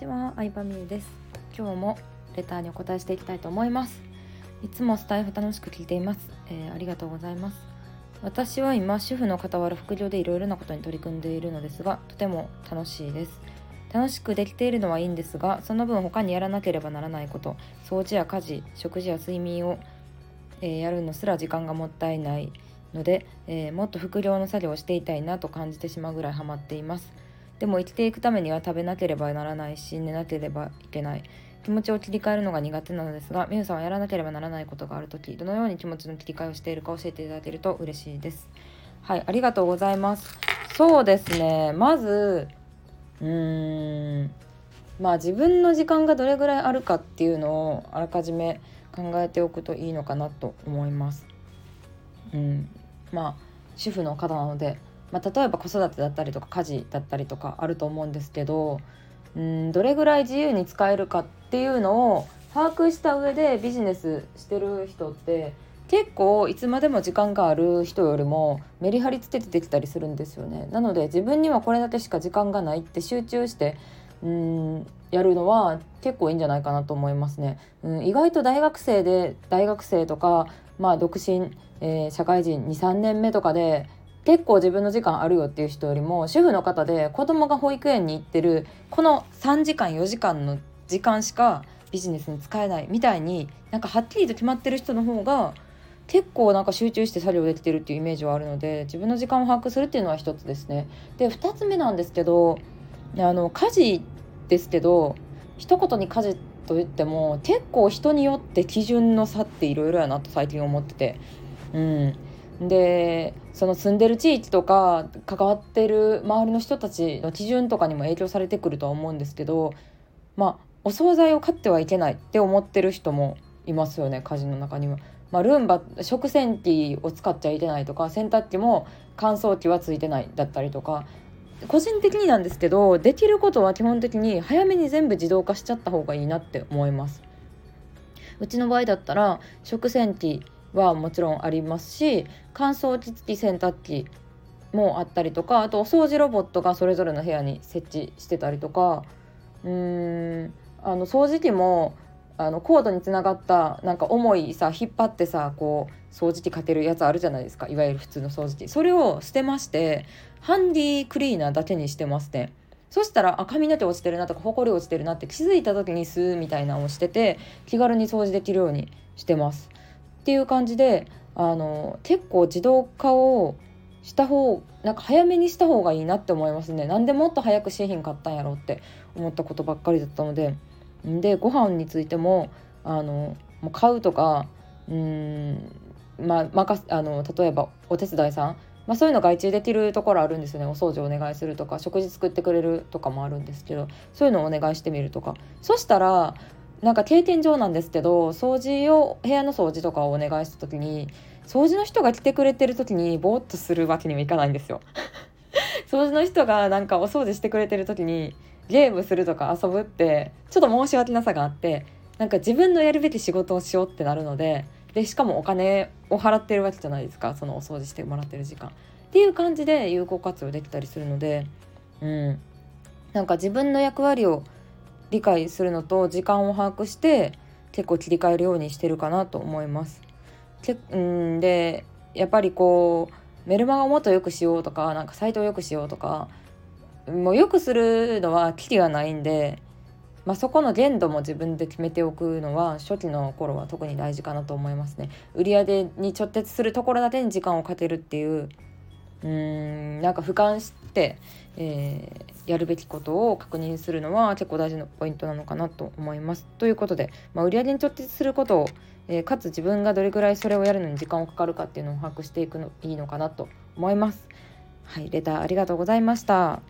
ちは、相葉美優です。今日もレターにお答えしていきたいと思います。いつもスタイフ楽しく聞いています。えー、ありがとうございます。私は今、主婦の傍ら副業でいろいろなことに取り組んでいるのですが、とても楽しいです。楽しくできているのはいいんですが、その分他にやらなければならないこと、掃除や家事、食事や睡眠を、えー、やるのすら時間がもったいないので、えー、もっと副業の作業をしていたいなと感じてしまうぐらいハマっています。でも生きていくためには食べなければならないし寝なければいけない。気持ちを切り替えるのが苦手なのですがみゆさんはやらなければならないことがある時どのように気持ちの切り替えをしているか教えていただけると嬉しいです。はいありがとうございます。そうですね。まずうーんまあ自分の時間がどれぐらいあるかっていうのをあらかじめ考えておくといいのかなと思います。うんまあ主婦の方なのでまあ、例えば子育てだったりとか家事だったりとかあると思うんですけどうんどれぐらい自由に使えるかっていうのを把握した上でビジネスしてる人って結構いつまでも時間がある人よりもメリハリつけてできたりするんですよね。なので自分にはこれだけしか時間がないって集中してうんやるのは結構いいんじゃないかなと思いますね。うん、意外と大学生で大学生とか、まあ、独身、えー、社会人23年目とかで結構自分の時間あるよっていう人よりも主婦の方で子供が保育園に行ってるこの3時間4時間の時間しかビジネスに使えないみたいになんかはっきりと決まってる人の方が結構なんか集中して作業できてるっていうイメージはあるので自分の時間を把握するっていうのは一つですね。で2つ目なんですけどあの家事ですけど一言に家事と言っても結構人によって基準の差っていろいろやなと最近思ってて。うんでその住んでる地域とか関わってる周りの人たちの基準とかにも影響されてくるとは思うんですけどまあお惣菜を買ってはいけないって思ってる人もいますよね家事の中には。まあ、ルンバ食洗機を使っちゃいけないとか洗濯機も乾燥機はついてないだったりとか個人的になんですけどできることは基本的に早めに全部自動化しちゃった方がいいなって思います。うちの場合だったら食洗機はもちろんありますし乾燥機付き洗濯機もあったりとかあとお掃除ロボットがそれぞれの部屋に設置してたりとかうーんあの掃除機もあのコードにつながったなんか重いさ引っ張ってさこう掃除機かけるやつあるじゃないですか。いわゆる普通の掃除機。それを捨てましてハンディクリーナーだけにしてますねそしたらあ髪の毛落ちてるなとかほこり落ちてるなって気づいた時に吸うみたいなのをしてて気軽に掃除できるようにしてます。っていう感じであの結構自動化をした方なんか早めにした方がいいなって思いますね。なんでもっと早く製品買ったんやろうって思ったことばっかりだったので。でご飯についてもあのもう買うとかうんまあ任あの例えばお手伝いさん、まあ、そういうの外注できるところあるんですよね。お掃除お願いするとか食事作ってくれるとかもあるんですけどそういうのをお願いしてみるとか。そしたらなんか経験上なんですけど掃除を部屋の掃除とかをお願いした時に掃除の人が来てくれてる時にぼーっとするわけにもいかないんですよ。掃除の人がなんかお掃除してくれてる時にゲームするとか遊ぶってちょっと申し訳なさがあってなんか自分のやるべき仕事をしようってなるのででしかもお金を払ってるわけじゃないですかそのお掃除してもらってる時間。っていう感じで有効活用できたりするのでうんなんか自分の役割を理解するのと時間を把握して結構切り替えるようにしてるかなと思います。けうんでやっぱりこうメルマガをもっと良くしようとかなんかサイトを良くしようとかもう良くするのはキリがないんで、まあ、そこの限度も自分で決めておくのは初期の頃は特に大事かなと思いますね。売上に直結するところだけに時間をかけるっていううーんなんか俯瞰して、えー、やるべきことを確認するのは結構大事なポイントなのかなと思います。ということで、まあ、売上に直結することを、えー、かつ自分がどれぐらいそれをやるのに時間をかかるかっていうのを把握していくのいいのかなと思います。はい、レターありがとうございました。